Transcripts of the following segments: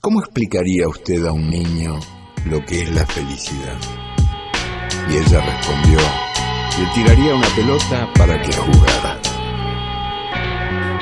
¿Cómo explicaría usted a un niño lo que es la felicidad? Y ella respondió, le tiraría una pelota para que jugara.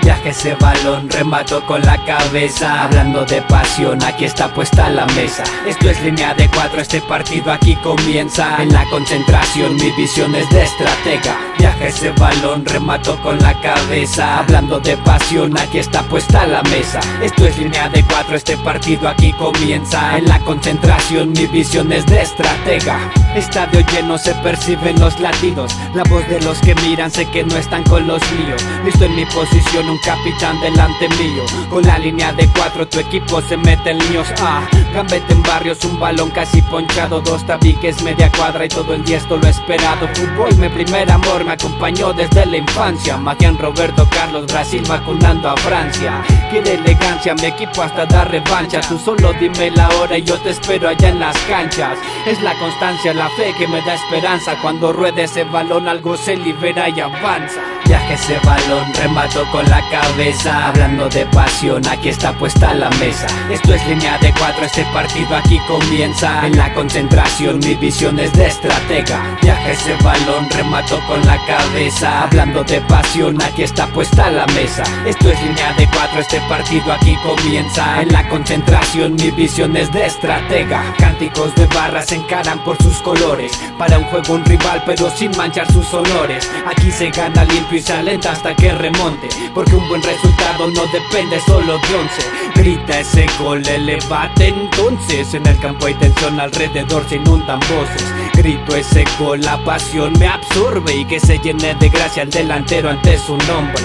Viaje ese balón, remato con la cabeza. Hablando de pasión, aquí está puesta la mesa. Esto es línea de cuatro, este partido aquí comienza. En la concentración, mi visión es de estratega. Viaje ese balón, remato con la cabeza. Hablando de pasión, aquí está puesta la mesa. Esto es línea de cuatro, este partido aquí comienza. En la concentración, mi visión es de estratega. Estadio lleno, se perciben los latidos. La voz de los que miran, sé que no están con los míos. Listo en mi posición, un capitán delante mío. Con la línea de cuatro tu equipo se mete en líos. Ah, gambete en barrios, un balón casi ponchado. Dos tabiques, media cuadra y todo el día esto lo esperado. Fútbol, mi primer amor, me acompañó desde la infancia. Matian Roberto Carlos, Brasil vacunando a Francia. Quiere elegancia, mi equipo hasta da revancha. Tú solo dime la hora y yo te espero allá en las canchas. Es la constancia, la fe que me da esperanza. Cuando ruede ese balón algo se libera y avanza Viaje ese balón, remato con la cabeza. Hablando de pasión, aquí está puesta la mesa. Esto es línea de cuatro, este partido aquí comienza. En la concentración, mi visión es de estratega. Viaje ese balón, remato con la cabeza. Hablando de pasión, aquí está puesta la mesa. Esto es línea de cuatro, este partido aquí comienza. En la concentración, mi visión es de estratega. Cánticos de barras se encaran por sus colores. Para un juego un rival, pero sin manchar sus honores. Aquí se gana limpio y se alenta hasta que remonte Porque un buen resultado no depende solo de once. Grita ese gol, elevate entonces. En el campo hay tensión alrededor, se inundan voces. Grito ese gol, la pasión me absorbe Y que se llene de gracia el delantero ante su nombre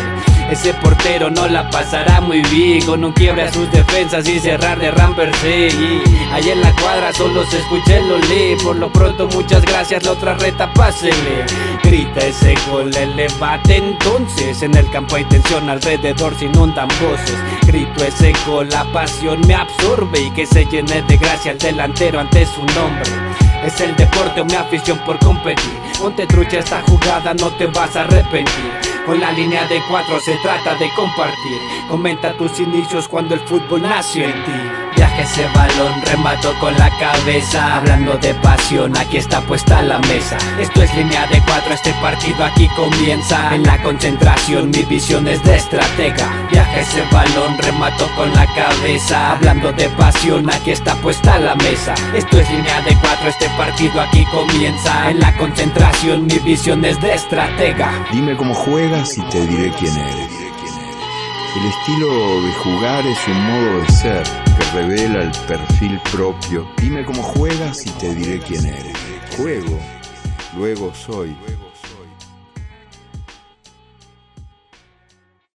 ese portero no la pasará muy bien. Con un quiebre a sus defensas y cerrar de Ramper sí. En la cuadra solo se escucha el olé. Por lo pronto muchas gracias, la otra reta pásele. Grita ese gol, elevate entonces En el campo hay tensión alrededor se inundan voces. Grito ese gol, la pasión me absorbe. Y que se llene de gracia el delantero ante su nombre. Es el deporte o mi afición por competir. Ponte trucha esta jugada, no te vas a arrepentir Con la línea de cuatro se trata de compartir. Comenta tus inicios cuando el fútbol nació en ti ese balón, remato con la cabeza. Hablando de pasión, aquí está puesta la mesa. Esto es línea de cuatro, este partido aquí comienza. En la concentración, mi visión es de estratega. Viaje ese balón, remato con la cabeza. Hablando de pasión, aquí está puesta la mesa. Esto es línea de cuatro, este partido aquí comienza. En la concentración, mi visión es de estratega. Dime cómo juegas y te diré quién eres. El estilo de jugar es un modo de ser revela el perfil propio. Dime cómo juegas y te diré quién eres. Juego, luego soy.